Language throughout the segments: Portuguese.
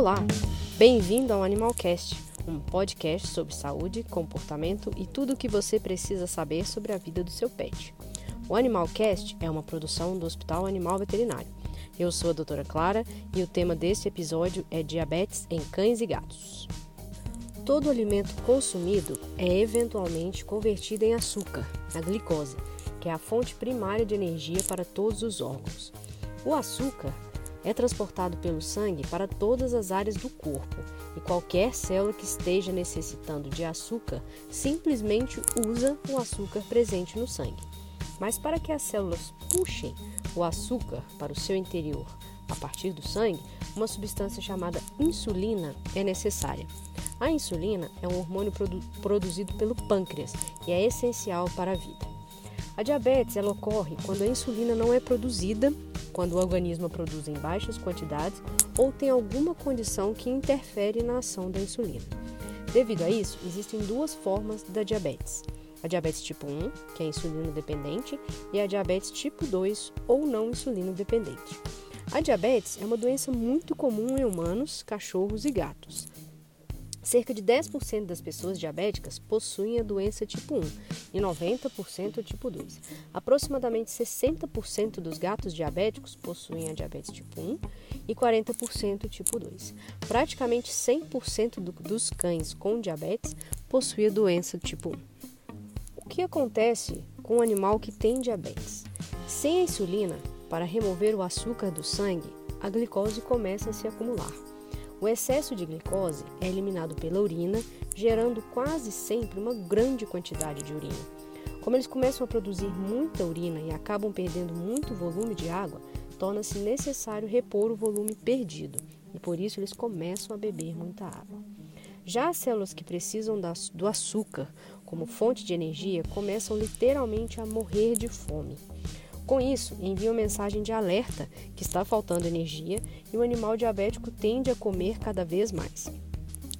Olá, bem-vindo ao Animalcast, um podcast sobre saúde, comportamento e tudo o que você precisa saber sobre a vida do seu pet. O Animalcast é uma produção do Hospital Animal Veterinário. Eu sou a doutora Clara e o tema deste episódio é diabetes em cães e gatos. Todo alimento consumido é eventualmente convertido em açúcar, a glicose, que é a fonte primária de energia para todos os órgãos. O açúcar é transportado pelo sangue para todas as áreas do corpo e qualquer célula que esteja necessitando de açúcar simplesmente usa o açúcar presente no sangue. Mas para que as células puxem o açúcar para o seu interior a partir do sangue, uma substância chamada insulina é necessária. A insulina é um hormônio produ produzido pelo pâncreas e é essencial para a vida. A diabetes ela ocorre quando a insulina não é produzida quando o organismo produz em baixas quantidades ou tem alguma condição que interfere na ação da insulina. Devido a isso, existem duas formas da diabetes: a diabetes tipo 1, que é insulino dependente, e a diabetes tipo 2, ou não insulino dependente. A diabetes é uma doença muito comum em humanos, cachorros e gatos. Cerca de 10% das pessoas diabéticas possuem a doença tipo 1 e 90% tipo 2. Aproximadamente 60% dos gatos diabéticos possuem a diabetes tipo 1 e 40% tipo 2. Praticamente 100% do, dos cães com diabetes possuem a doença tipo 1. O que acontece com o animal que tem diabetes? Sem a insulina, para remover o açúcar do sangue, a glicose começa a se acumular. O excesso de glicose é eliminado pela urina, gerando quase sempre uma grande quantidade de urina. Como eles começam a produzir muita urina e acabam perdendo muito volume de água, torna-se necessário repor o volume perdido e por isso eles começam a beber muita água. Já as células que precisam do açúcar como fonte de energia começam literalmente a morrer de fome. Com isso, enviam mensagem de alerta que está faltando energia e o animal diabético tende a comer cada vez mais.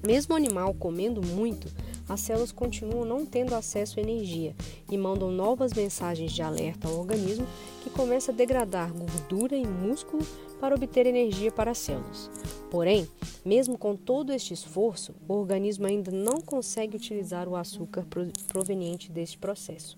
Mesmo o animal comendo muito, as células continuam não tendo acesso à energia e mandam novas mensagens de alerta ao organismo que começa a degradar gordura e músculo para obter energia para as células. Porém, mesmo com todo este esforço, o organismo ainda não consegue utilizar o açúcar proveniente deste processo.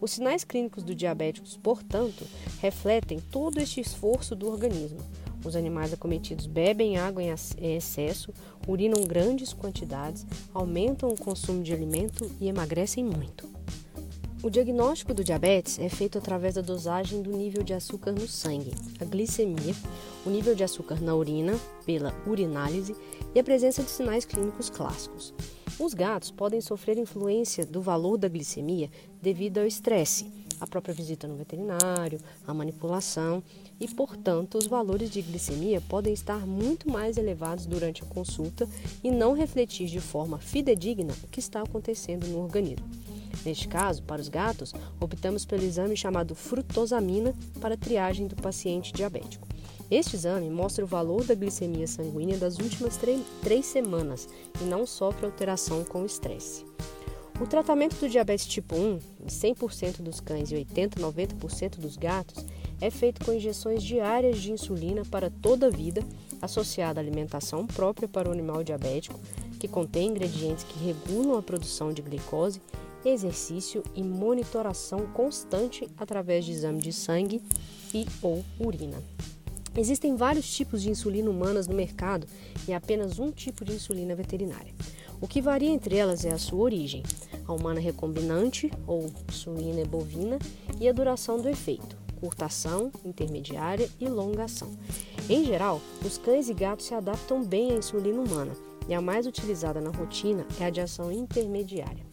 Os sinais clínicos do diabéticos, portanto, refletem todo este esforço do organismo. Os animais acometidos bebem água em excesso, urinam grandes quantidades, aumentam o consumo de alimento e emagrecem muito. O diagnóstico do diabetes é feito através da dosagem do nível de açúcar no sangue, a glicemia, o nível de açúcar na urina, pela urinálise e a presença de sinais clínicos clássicos. Os gatos podem sofrer influência do valor da glicemia devido ao estresse, a própria visita no veterinário, a manipulação e, portanto, os valores de glicemia podem estar muito mais elevados durante a consulta e não refletir de forma fidedigna o que está acontecendo no organismo. Neste caso, para os gatos, optamos pelo exame chamado frutosamina para triagem do paciente diabético. Este exame mostra o valor da glicemia sanguínea das últimas três semanas e não sofre alteração com o estresse. O tratamento do diabetes tipo 1, em 100% dos cães e 80 90% dos gatos, é feito com injeções diárias de insulina para toda a vida, associada à alimentação própria para o animal diabético, que contém ingredientes que regulam a produção de glicose, exercício e monitoração constante através de exame de sangue e ou urina. Existem vários tipos de insulina humanas no mercado e apenas um tipo de insulina veterinária. O que varia entre elas é a sua origem, a humana recombinante ou suína bovina e a duração do efeito, curtação, intermediária e longa ação. Em geral, os cães e gatos se adaptam bem à insulina humana e a mais utilizada na rotina é a de ação intermediária.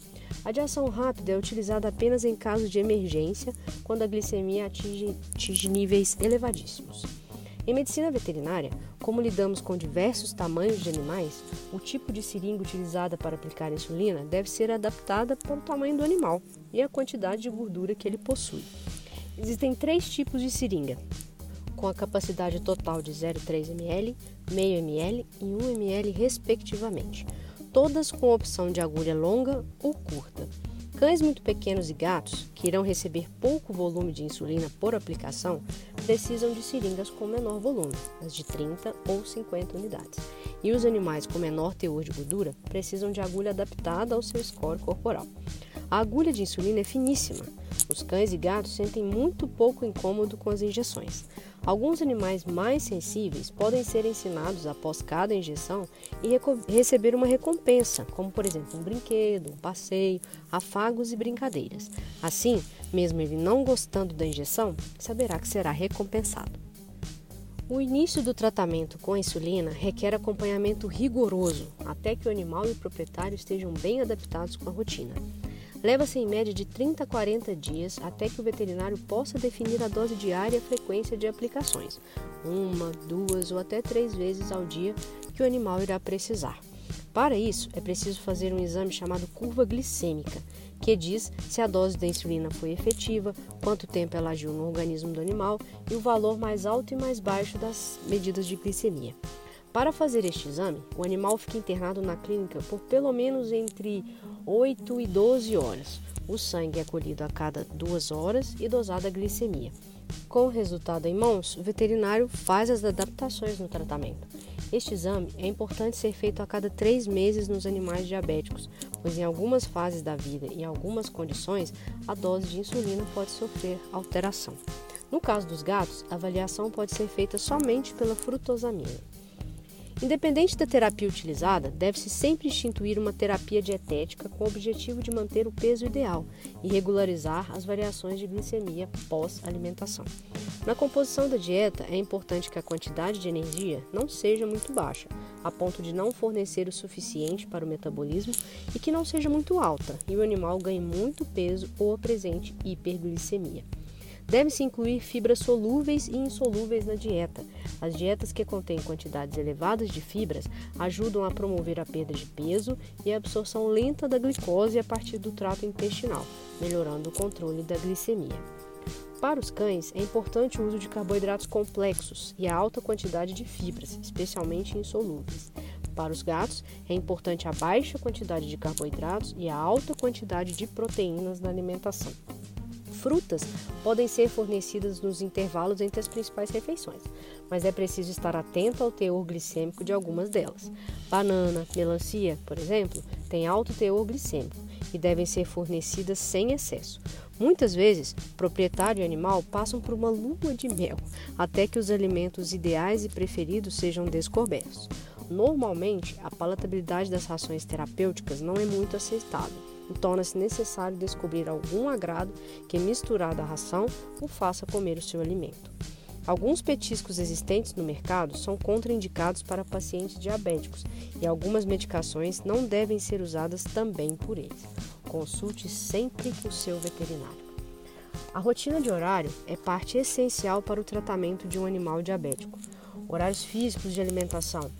A de ação rápida é utilizada apenas em casos de emergência, quando a glicemia atinge, atinge níveis elevadíssimos. Em medicina veterinária, como lidamos com diversos tamanhos de animais, o tipo de seringa utilizada para aplicar insulina deve ser adaptada para o tamanho do animal e a quantidade de gordura que ele possui. Existem três tipos de seringa, com a capacidade total de 0,3 ml, meio ml e 1 ml respectivamente, todas com opção de agulha longa ou curta. Cães muito pequenos e gatos, que irão receber pouco volume de insulina por aplicação, precisam de seringas com menor volume, as de 30 ou 50 unidades. E os animais com menor teor de gordura precisam de agulha adaptada ao seu score corporal. A agulha de insulina é finíssima. Os cães e gatos sentem muito pouco incômodo com as injeções. Alguns animais mais sensíveis podem ser ensinados após cada injeção e receber uma recompensa, como por exemplo um brinquedo, um passeio, afagos e brincadeiras. Assim, mesmo ele não gostando da injeção, saberá que será recompensado. O início do tratamento com a insulina requer acompanhamento rigoroso até que o animal e o proprietário estejam bem adaptados com a rotina. Leva-se em média de 30 a 40 dias até que o veterinário possa definir a dose diária e a frequência de aplicações, uma, duas ou até três vezes ao dia que o animal irá precisar. Para isso, é preciso fazer um exame chamado curva glicêmica, que diz se a dose da insulina foi efetiva, quanto tempo ela agiu no organismo do animal e o valor mais alto e mais baixo das medidas de glicemia. Para fazer este exame, o animal fica internado na clínica por pelo menos entre 8 e 12 horas. O sangue é colhido a cada duas horas e dosada a glicemia. Com o resultado em mãos, o veterinário faz as adaptações no tratamento. Este exame é importante ser feito a cada três meses nos animais diabéticos, pois em algumas fases da vida e em algumas condições, a dose de insulina pode sofrer alteração. No caso dos gatos, a avaliação pode ser feita somente pela frutosamina. Independente da terapia utilizada, deve-se sempre instituir uma terapia dietética com o objetivo de manter o peso ideal e regularizar as variações de glicemia pós-alimentação. Na composição da dieta, é importante que a quantidade de energia não seja muito baixa, a ponto de não fornecer o suficiente para o metabolismo e que não seja muito alta e o animal ganhe muito peso ou apresente hiperglicemia. Deve-se incluir fibras solúveis e insolúveis na dieta. As dietas que contêm quantidades elevadas de fibras ajudam a promover a perda de peso e a absorção lenta da glicose a partir do trato intestinal, melhorando o controle da glicemia. Para os cães, é importante o uso de carboidratos complexos e a alta quantidade de fibras, especialmente insolúveis. Para os gatos, é importante a baixa quantidade de carboidratos e a alta quantidade de proteínas na alimentação frutas podem ser fornecidas nos intervalos entre as principais refeições, mas é preciso estar atento ao teor glicêmico de algumas delas. Banana, melancia, por exemplo, têm alto teor glicêmico e devem ser fornecidas sem excesso. Muitas vezes, proprietário e animal passam por uma lua de mel até que os alimentos ideais e preferidos sejam descobertos. Normalmente, a palatabilidade das rações terapêuticas não é muito aceitável torna-se necessário descobrir algum agrado que, misturado à ração, o faça comer o seu alimento. Alguns petiscos existentes no mercado são contraindicados para pacientes diabéticos e algumas medicações não devem ser usadas também por eles. Consulte sempre o seu veterinário. A rotina de horário é parte essencial para o tratamento de um animal diabético. Horários físicos de alimentação,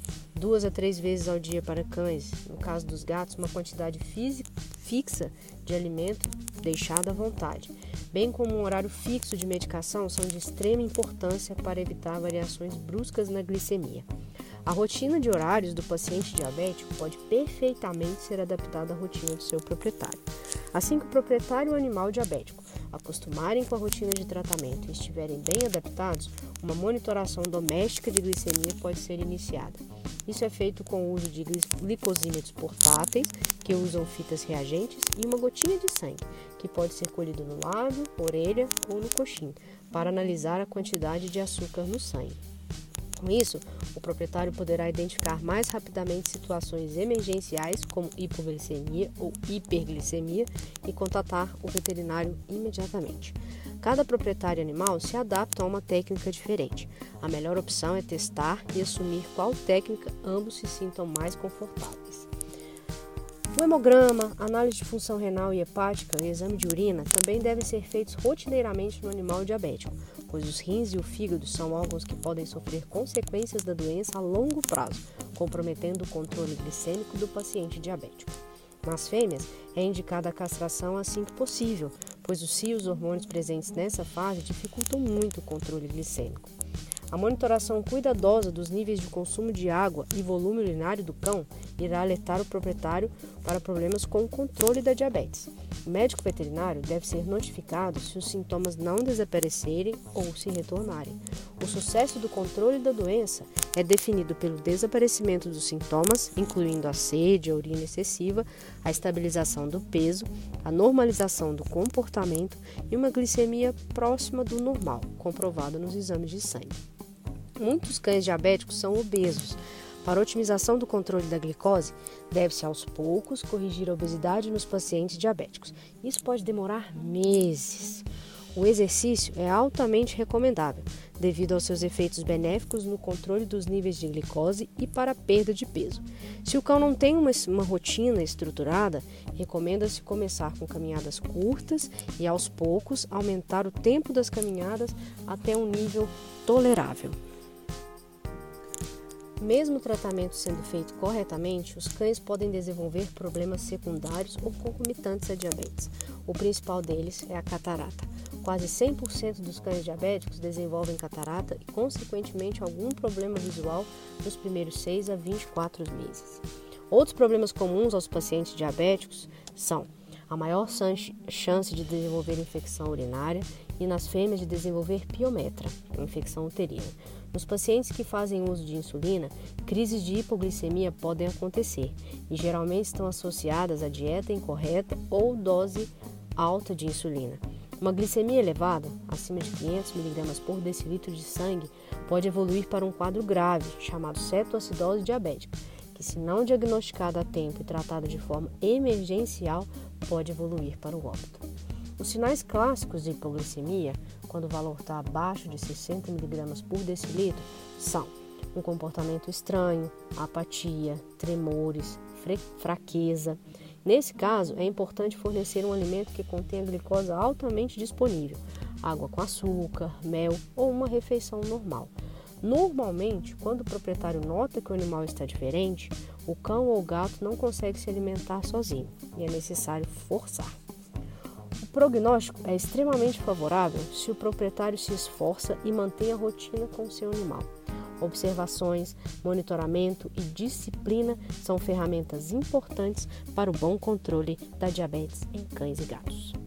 duas a três vezes ao dia para cães, no caso dos gatos, uma quantidade fixa de alimento deixado à vontade, bem como um horário fixo de medicação, são de extrema importância para evitar variações bruscas na glicemia. A rotina de horários do paciente diabético pode perfeitamente ser adaptada à rotina do seu proprietário. Assim que o proprietário e o animal diabético acostumarem com a rotina de tratamento e estiverem bem adaptados, uma monitoração doméstica de glicemia pode ser iniciada. Isso é feito com o uso de glicosímetros portáteis, que usam fitas reagentes, e uma gotinha de sangue, que pode ser colhido no lábio, orelha ou no coxim, para analisar a quantidade de açúcar no sangue. Com isso, o proprietário poderá identificar mais rapidamente situações emergenciais, como hipoglicemia ou hiperglicemia, e contatar o veterinário imediatamente. Cada proprietário animal se adapta a uma técnica diferente. A melhor opção é testar e assumir qual técnica ambos se sintam mais confortáveis. O hemograma, análise de função renal e hepática e exame de urina também devem ser feitos rotineiramente no animal diabético, pois os rins e o fígado são órgãos que podem sofrer consequências da doença a longo prazo, comprometendo o controle glicêmico do paciente diabético. Nas fêmeas, é indicada a castração assim que possível, pois os cios hormônios presentes nessa fase dificultam muito o controle glicêmico. A monitoração cuidadosa dos níveis de consumo de água e volume urinário do cão irá alertar o proprietário para problemas com o controle da diabetes. O médico veterinário deve ser notificado se os sintomas não desaparecerem ou se retornarem. O sucesso do controle da doença é definido pelo desaparecimento dos sintomas, incluindo a sede, a urina excessiva, a estabilização do peso, a normalização do comportamento e uma glicemia próxima do normal, comprovada nos exames de sangue. Muitos cães diabéticos são obesos. Para otimização do controle da glicose, deve-se aos poucos corrigir a obesidade nos pacientes diabéticos. Isso pode demorar meses. O exercício é altamente recomendável, devido aos seus efeitos benéficos no controle dos níveis de glicose e para a perda de peso. Se o cão não tem uma, uma rotina estruturada, recomenda-se começar com caminhadas curtas e, aos poucos, aumentar o tempo das caminhadas até um nível tolerável. Mesmo o tratamento sendo feito corretamente, os cães podem desenvolver problemas secundários ou concomitantes à diabetes. O principal deles é a catarata. Quase 100% dos cães diabéticos desenvolvem catarata e, consequentemente, algum problema visual nos primeiros 6 a 24 meses. Outros problemas comuns aos pacientes diabéticos são a maior chance de desenvolver infecção urinária e nas fêmeas de desenvolver piometra, infecção uterina. Nos pacientes que fazem uso de insulina, crises de hipoglicemia podem acontecer e geralmente estão associadas à dieta incorreta ou dose alta de insulina. Uma glicemia elevada, acima de 500 mg por decilitro de sangue, pode evoluir para um quadro grave, chamado cetoacidose diabética, que, se não diagnosticada a tempo e tratada de forma emergencial, pode evoluir para o óbito. Os sinais clássicos de hipoglicemia, quando o valor está abaixo de 60 mg por decilitro, são um comportamento estranho, apatia, tremores, fraqueza. Nesse caso, é importante fornecer um alimento que contenha glicose altamente disponível, água com açúcar, mel ou uma refeição normal. Normalmente, quando o proprietário nota que o animal está diferente, o cão ou o gato não consegue se alimentar sozinho e é necessário forçar prognóstico é extremamente favorável se o proprietário se esforça e mantém a rotina com o seu animal. Observações, monitoramento e disciplina são ferramentas importantes para o bom controle da diabetes em cães e gatos.